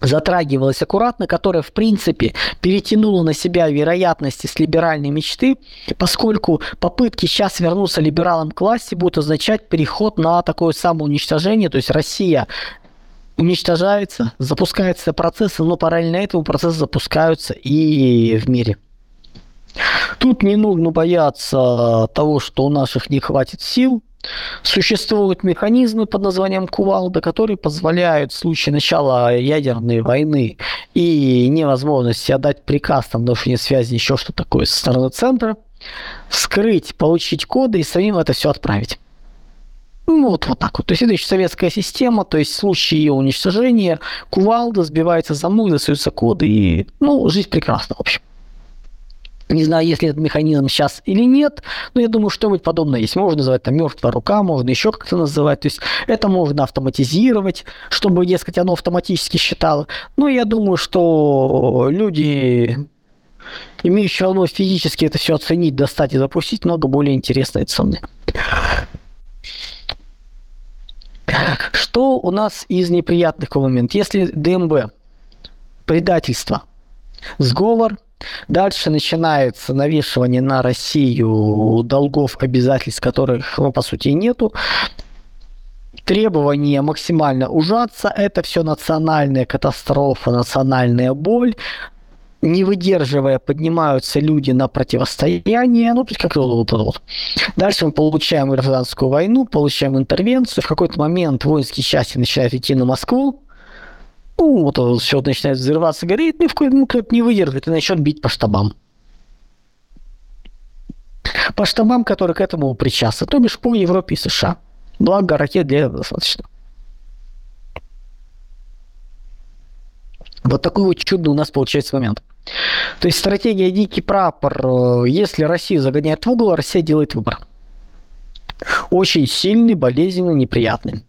затрагивалась аккуратно, которая, в принципе, перетянула на себя вероятности с либеральной мечты, поскольку попытки сейчас вернуться либералам к власти будут означать переход на такое самоуничтожение, то есть Россия уничтожается, запускаются процессы, но параллельно этому процессы запускаются и в мире. Тут не нужно бояться того, что у наших не хватит сил. Существуют механизмы под названием кувалда, которые позволяют в случае начала ядерной войны и невозможности отдать приказ там, нарушение связи, еще что такое со стороны центра, вскрыть, получить коды и самим это все отправить. Ну, вот, вот так вот. То есть это еще советская система, то есть в случае ее уничтожения кувалда сбивается замок, достаются коды, и, ну, жизнь прекрасна, в общем. Не знаю, есть ли этот механизм сейчас или нет, но я думаю, что-нибудь подобное есть. Можно называть там мертвая рука, можно еще как-то называть. То есть это можно автоматизировать, чтобы, дескать, оно автоматически считало. Но я думаю, что люди, имеющие оно физически это все оценить, достать и запустить, много более интересно и ценное. Что у нас из неприятных моментов? Если ДМБ, предательство, сговор – Дальше начинается навешивание на Россию долгов, обязательств, которых, ну, по сути, нету. Требование максимально ужаться. Это все национальная катастрофа, национальная боль. Не выдерживая, поднимаются люди на противостояние. Ну, то есть как вот, вот, вот. Дальше мы получаем гражданскую войну, получаем интервенцию. В какой-то момент воинские части начинают идти на Москву ну, вот все начинает взрываться, горит, ни в коем ну, кто-то не выдержит и начнет бить по штабам. По штабам, которые к этому причастны, то бишь по Европе и США. Благо, ракет для этого достаточно. Вот такой вот чудный у нас получается момент. То есть стратегия «Дикий прапор», э, если Россию загоняет в угол, Россия делает выбор. Очень сильный, болезненный, неприятный.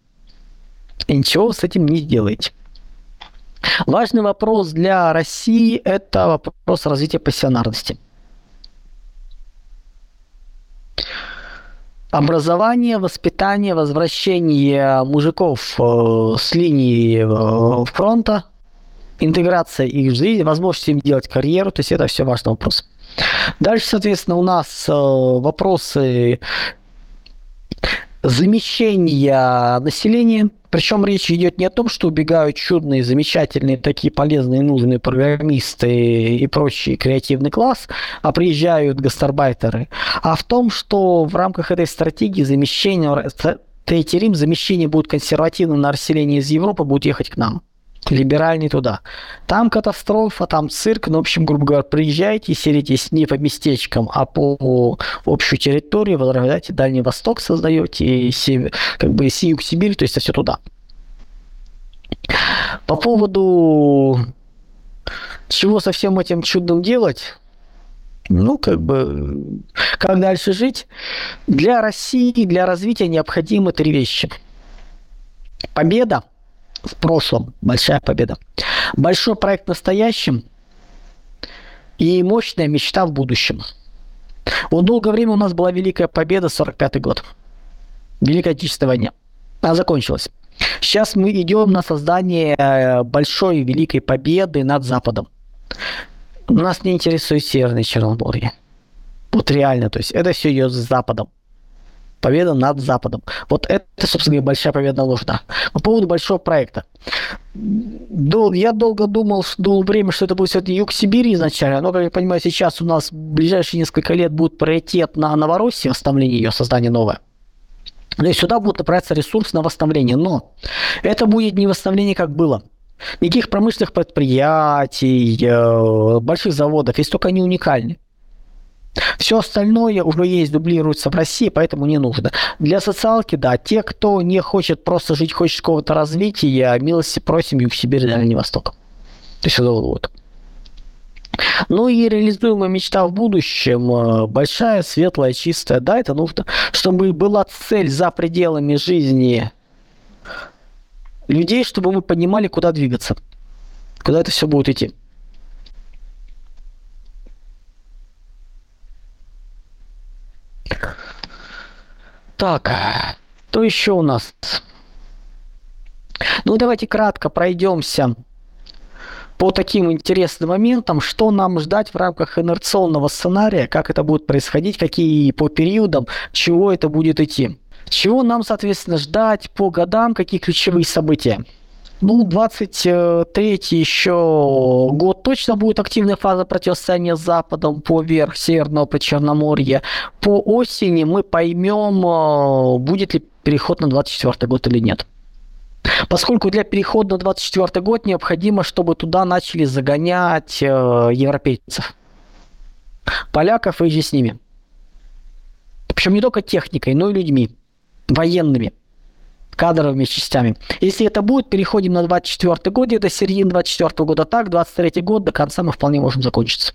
И ничего с этим не сделаете. Важный вопрос для России – это вопрос развития пассионарности. образование, воспитание, возвращение мужиков э, с линии э, фронта, интеграция их в жизнь, возможность им делать карьеру, то есть это все важный вопрос. Дальше, соответственно, у нас э, вопросы замещения населения. Причем речь идет не о том, что убегают чудные, замечательные, такие полезные, нужные программисты и прочий креативный класс, а приезжают гастарбайтеры, а в том, что в рамках этой стратегии замещения Третий Рим замещение будет консервативным на расселение из Европы, будет ехать к нам либеральней туда. Там катастрофа, там цирк, ну, в общем, грубо говоря, приезжайте, селитесь не по местечкам, а по общей территории, возрождаете Дальний Восток, создаете, и север, как бы Юг Сибирь, то есть все туда. По поводу чего со всем этим чудом делать, ну, как бы, как дальше жить? Для России, для развития необходимы три вещи. Победа – в прошлом. Большая победа. Большой проект в настоящем и мощная мечта в будущем. Вот долгое время у нас была Великая Победа, 45 год. Великая Отечественная война. Она закончилась. Сейчас мы идем на создание э, большой великой победы над Западом. Нас не интересует Северное Черноморье. Вот реально, то есть это все идет с Западом победа над Западом. Вот это, собственно говоря, большая победа нужна. По поводу большого проекта. Я долго думал, думал время, что это будет все-таки юг Сибири изначально, но, как я понимаю, сейчас у нас в ближайшие несколько лет будет приоритет на Новороссии, восстановление ее, создание новое. То есть сюда будет направляться ресурс на восстановление. Но это будет не восстановление, как было. Никаких промышленных предприятий, э, больших заводов, если только они уникальны. Все остальное уже есть, дублируется в России, поэтому не нужно. Для социалки, да, те, кто не хочет просто жить, хочет какого-то развития, милости просим Юг Сибирь, Дальний Восток. То есть это вот. Ну и реализуемая мечта в будущем, э, большая, светлая, чистая, да, это нужно, чтобы была цель за пределами жизни людей, чтобы мы понимали, куда двигаться, куда это все будет идти. Так, что еще у нас? Ну, давайте кратко пройдемся по таким интересным моментам, что нам ждать в рамках инерционного сценария, как это будет происходить, какие по периодам, чего это будет идти. Чего нам, соответственно, ждать по годам, какие ключевые события. Ну, 23 еще год точно будет активная фаза противостояния с Западом по верх Северного по Черноморье. По осени мы поймем, э, будет ли переход на 24 год или нет. Поскольку для перехода на 24 год необходимо, чтобы туда начали загонять э, европейцев. Поляков и же с ними. Причем не только техникой, но и людьми, военными кадровыми частями. Если это будет, переходим на 24 год, это середина 24 года так, 23 год до конца мы вполне можем закончиться.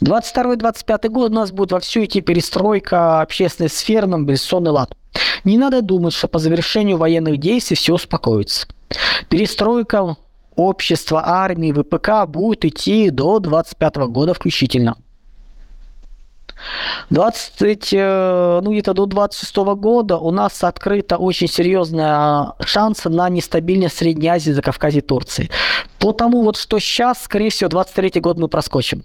22-25 год у нас будет во всю идти перестройка общественной сферы на мобилизационный лад. Не надо думать, что по завершению военных действий все успокоится. Перестройка общества, армии, ВПК будет идти до 25 года включительно. 20, э, ну где-то до 26 года у нас открыта очень серьезная шанс на нестабильность Средней Азии, Закавказья и Турции. Потому вот что сейчас, скорее всего, 23 год мы проскочим.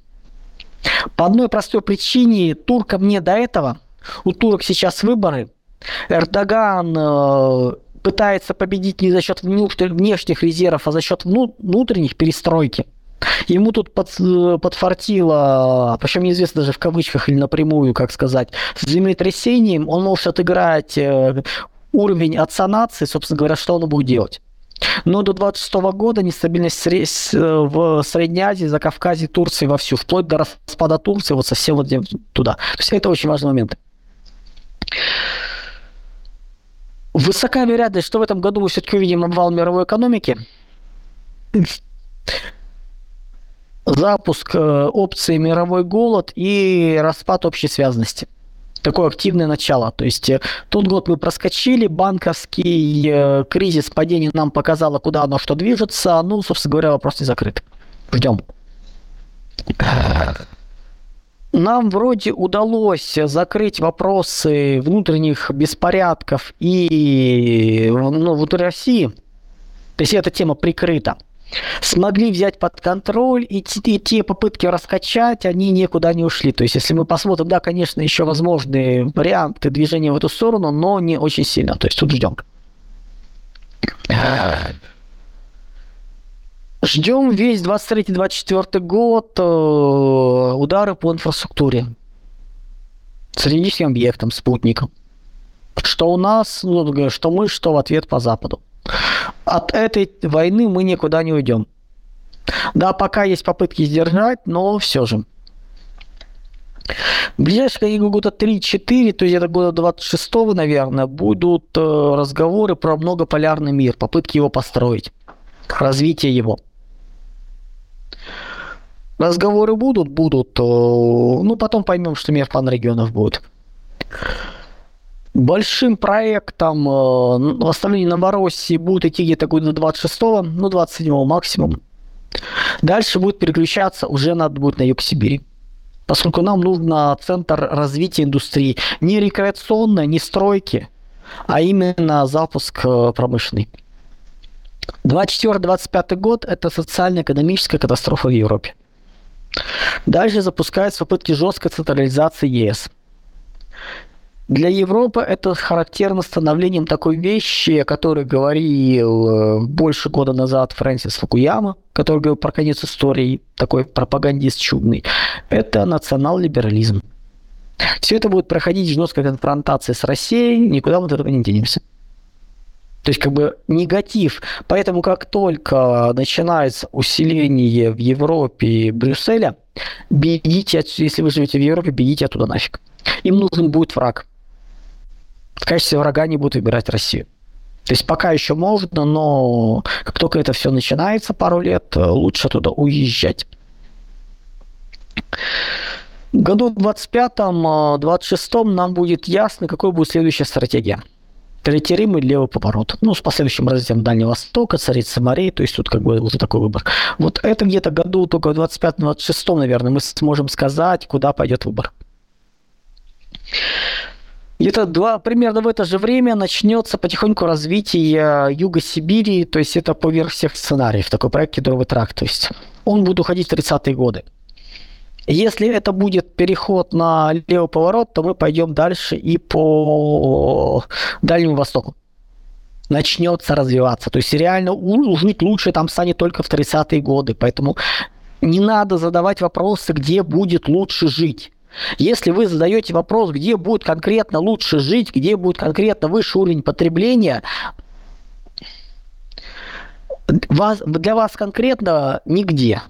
По одной простой причине, туркам не до этого. У турок сейчас выборы. Эрдоган э, пытается победить не за счет внешних резервов, а за счет внутренних перестройки. Ему тут под, подфартило, причем неизвестно даже в кавычках или напрямую, как сказать, с землетрясением он может отыграть э, уровень отца нации, собственно говоря, что он будет делать. Но до 26 года нестабильность в Средней Азии, за Кавказе, Турции вовсю, вплоть до распада Турции, вот совсем вот туда. То есть это очень важный момент. Высока вероятность, что в этом году мы все-таки увидим обвал мировой экономики запуск э, опции «Мировой голод» и распад общей связанности. Такое активное начало. То есть э, тот год мы проскочили, банковский э, кризис, падение нам показало, куда оно что движется. Ну, собственно говоря, вопрос не закрыт. Ждем. нам вроде удалось закрыть вопросы внутренних беспорядков и ну, внутри России. То есть эта тема прикрыта. Смогли взять под контроль, и и те попытки раскачать, они никуда не ушли. То есть, если мы посмотрим, да, конечно, еще возможны варианты движения в эту сторону, но не очень сильно. То есть, тут ждем. Ждем весь 23-24 год э, удары по инфраструктуре. Стратегическим объектам, спутникам. Что у нас, ну, что мы, что в ответ по Западу. От этой войны мы никуда не уйдем. Да, пока есть попытки сдержать, но все же. Ближайшие года 3-4, то есть это года 26 наверное, будут э, разговоры про многополярный мир, попытки его построить, развитие его. Разговоры будут, будут. Э, ну, потом поймем, что мир панрегионов будет. Большим проектом э, восстановления Новороссии будет идти где-то года 26-го, ну, 27-го максимум. Дальше будет переключаться, уже надо будет на юг Сибири. Поскольку нам нужно центр развития индустрии. Не рекреационной, не стройки, а именно запуск э, промышленный. 24-25 год – это социально-экономическая катастрофа в Европе. Дальше запускаются попытки жесткой централизации ЕС. Для Европы это характерно становлением такой вещи, о которой говорил э, больше года назад Фрэнсис Фукуяма, который говорил про конец истории, такой пропагандист чудный. Это национал-либерализм. Все это будет проходить в жесткой конфронтации с Россией, никуда мы от этого не денемся. То есть как бы негатив. Поэтому как только начинается усиление в Европе Брюсселя, бегите если вы живете в Европе, бегите оттуда нафиг. Им нужен будет враг. В качестве врага они будут выбирать Россию. То есть пока еще можно, но как только это все начинается пару лет, лучше туда уезжать. В году 25-26 нам будет ясно, какой будет следующая стратегия. Третий Рим и левый поворот. Ну, с последующим развитием Дальнего Востока, царица морей, то есть тут как бы вот такой выбор. Вот это где-то году только в 25-26, наверное, мы сможем сказать, куда пойдет выбор. Где-то два, примерно в это же время начнется потихоньку развитие Юга Сибири, то есть это поверх всех сценариев, такой проект Кедровый тракт, то есть он будет уходить в 30-е годы. Если это будет переход на левый поворот, то мы пойдем дальше и по Дальнему Востоку. Начнется развиваться. То есть реально жить лучше там станет только в 30-е годы. Поэтому не надо задавать вопросы, где будет лучше жить. Если вы задаете вопрос, где будет конкретно лучше жить, где будет конкретно выше уровень потребления, вас, для вас конкретно нигде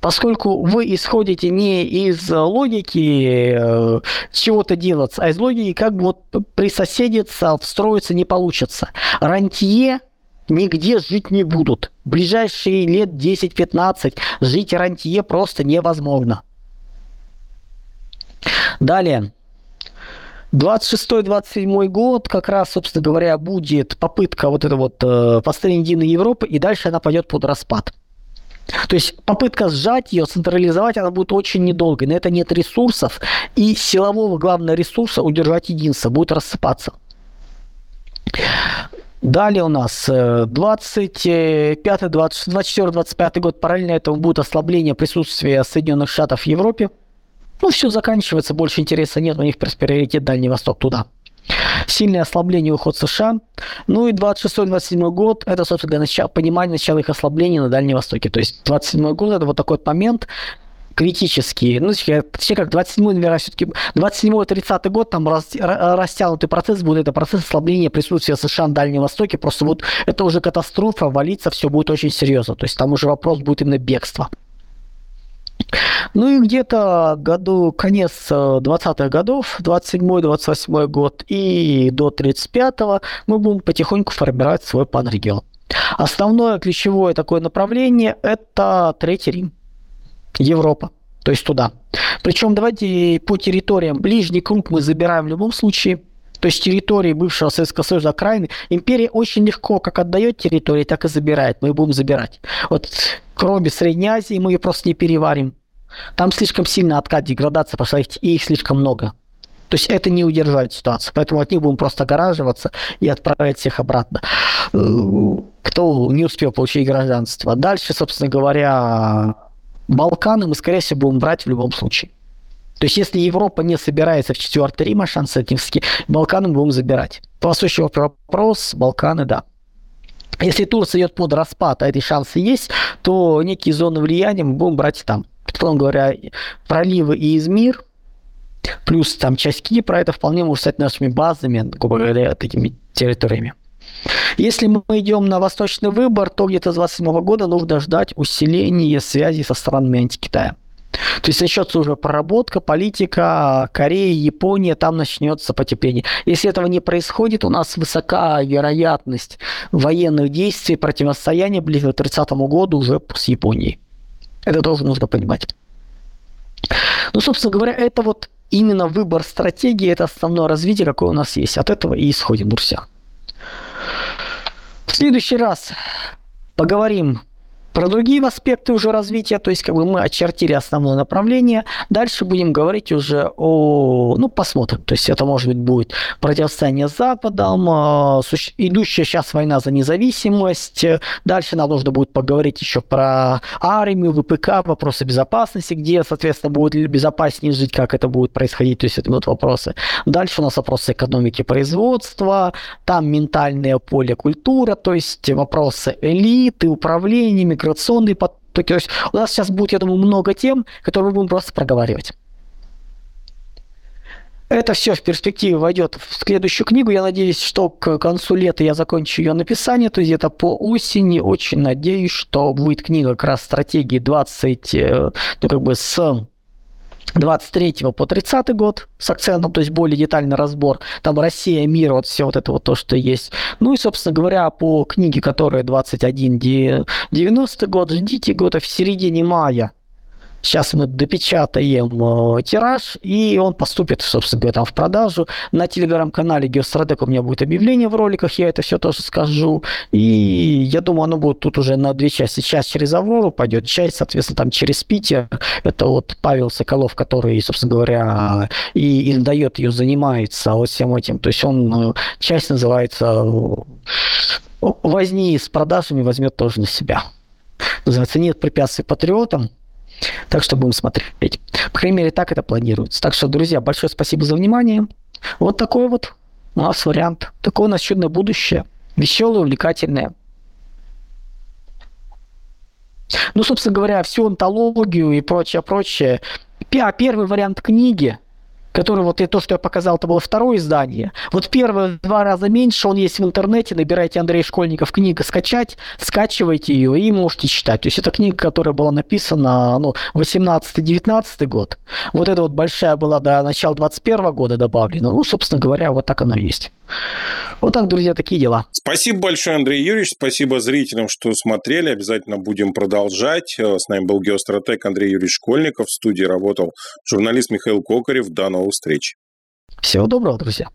поскольку вы исходите не из логики э, чего-то делать, а из логики как бы вот присоседиться, встроиться не получится. Рантье нигде жить не будут. В ближайшие лет 10-15 жить рантье просто невозможно. Далее. 26-27 год, как раз, собственно говоря, будет попытка вот это вот э, построения единой Европы, и дальше она пойдет под распад. То есть попытка сжать ее, централизовать, она будет очень недолгой. На это нет ресурсов. И силового главного ресурса удержать единство будет рассыпаться. Далее у нас 25, 24, 25 год параллельно этому будет ослабление присутствия Соединенных Штатов в Европе. Ну, все заканчивается, больше интереса нет, у них приоритет Дальний Восток туда сильное ослабление уход США. Ну и 26-27 год, это, собственно, начало, понимание начала их ослабления на Дальнем Востоке. То есть 27 год, это вот такой момент, критический. Ну, все как 27 наверное, все-таки 27-30 год, там рас, растянутый процесс будет, это процесс ослабления присутствия США на Дальнем Востоке. Просто вот это уже катастрофа, валиться все будет очень серьезно. То есть там уже вопрос будет именно бегства. Ну и где-то году, конец 20-х э, годов, 27-28 год и до 35-го мы будем потихоньку формировать свой панрегион. Основное ключевое такое направление – это Третий Рим, Европа, то есть туда. Причем давайте по территориям. Ближний круг мы забираем в любом случае. То есть территории бывшего Советского Союза, окраины, империя очень легко как отдает территории, так и забирает. Мы будем забирать. Вот кроме Средней Азии мы ее просто не переварим. Там слишком сильно откат, деградация пошла, и их слишком много. То есть это не удержать ситуацию. Поэтому от них будем просто огораживаться и отправить всех обратно. Кто не успел получить гражданство. Дальше, собственно говоря, Балканы мы, скорее всего, будем брать в любом случае. То есть, если Европа не собирается в четвертый Рим, а шансы этнические, Балканы мы будем забирать. Голосующий вопрос, Балканы, да. Если Турция идет под распад, а эти шансы есть, то некие зоны влияния мы будем брать там. Потом говоря, проливы и Измир, плюс там часть Кипра, это вполне может стать нашими базами, грубо говоря, такими территориями. Если мы идем на восточный выбор, то где-то с 27 года нужно ждать усиления связи со странами антикитая. То есть начнется уже проработка, политика, Корея, Япония, там начнется потепление. Если этого не происходит, у нас высока вероятность военных действий, противостояния ближе к 30 году уже с Японией. Это тоже нужно понимать. Ну, собственно говоря, это вот именно выбор стратегии, это основное развитие, какое у нас есть. От этого и исходим, друзья. В следующий раз поговорим про другие аспекты уже развития, то есть как бы мы очертили основное направление. Дальше будем говорить уже о, ну посмотрим, то есть это может быть будет противостояние с Западом, а, идущая сейчас война за независимость. Дальше нам нужно будет поговорить еще про армию, ВПК, вопросы безопасности, где, соответственно, будет ли безопаснее жить, как это будет происходить, то есть это будут вопросы. Дальше у нас вопросы экономики производства, там ментальное поле культура, то есть вопросы элиты, управления, микро миграционные потоки. То есть у нас сейчас будет, я думаю, много тем, которые мы будем просто проговаривать. Это все в перспективе войдет в следующую книгу. Я надеюсь, что к концу лета я закончу ее написание, то есть где-то по осени. Очень надеюсь, что будет книга как раз стратегии 20, э, ну как бы с 23 по 30 год с акцентом, то есть более детальный разбор. Там Россия, мир, вот все вот это вот то, что есть. Ну и, собственно говоря, по книге, которая 21 90 год, ждите года в середине мая Сейчас мы допечатаем э, тираж, и он поступит, собственно говоря, там в продажу. На телеграм-канале Геостратег у меня будет объявление в роликах, я это все тоже скажу. И я думаю, оно будет тут уже на две части. Часть через Аврору пойдет, часть, соответственно, там через Питер. Это вот Павел Соколов, который, собственно говоря, и издает ее, занимается вот всем этим. То есть он, э, часть называется «Возни с продажами возьмет тоже на себя». Называется «Нет препятствий патриотам». Так что будем смотреть. По крайней мере, так это планируется. Так что, друзья, большое спасибо за внимание. Вот такой вот у нас вариант. Такое у нас чудное будущее. Веселое, увлекательное. Ну, собственно говоря, всю антологию и прочее, прочее. А первый вариант книги – который вот и то, что я показал, это было второе издание. Вот первое два раза меньше, он есть в интернете, набирайте Андрей Школьников, книга скачать, скачивайте ее и можете читать. То есть это книга, которая была написана, ну, 18-19 год. Вот эта вот большая была до начала 21 года добавлена. Ну, собственно говоря, вот так оно есть. Вот так, друзья, такие дела. Спасибо большое, Андрей Юрьевич. Спасибо зрителям, что смотрели. Обязательно будем продолжать. С нами был геостратег Андрей Юрьевич Школьников. В студии работал журналист Михаил Кокарев. До новых встреч. Всего доброго, друзья.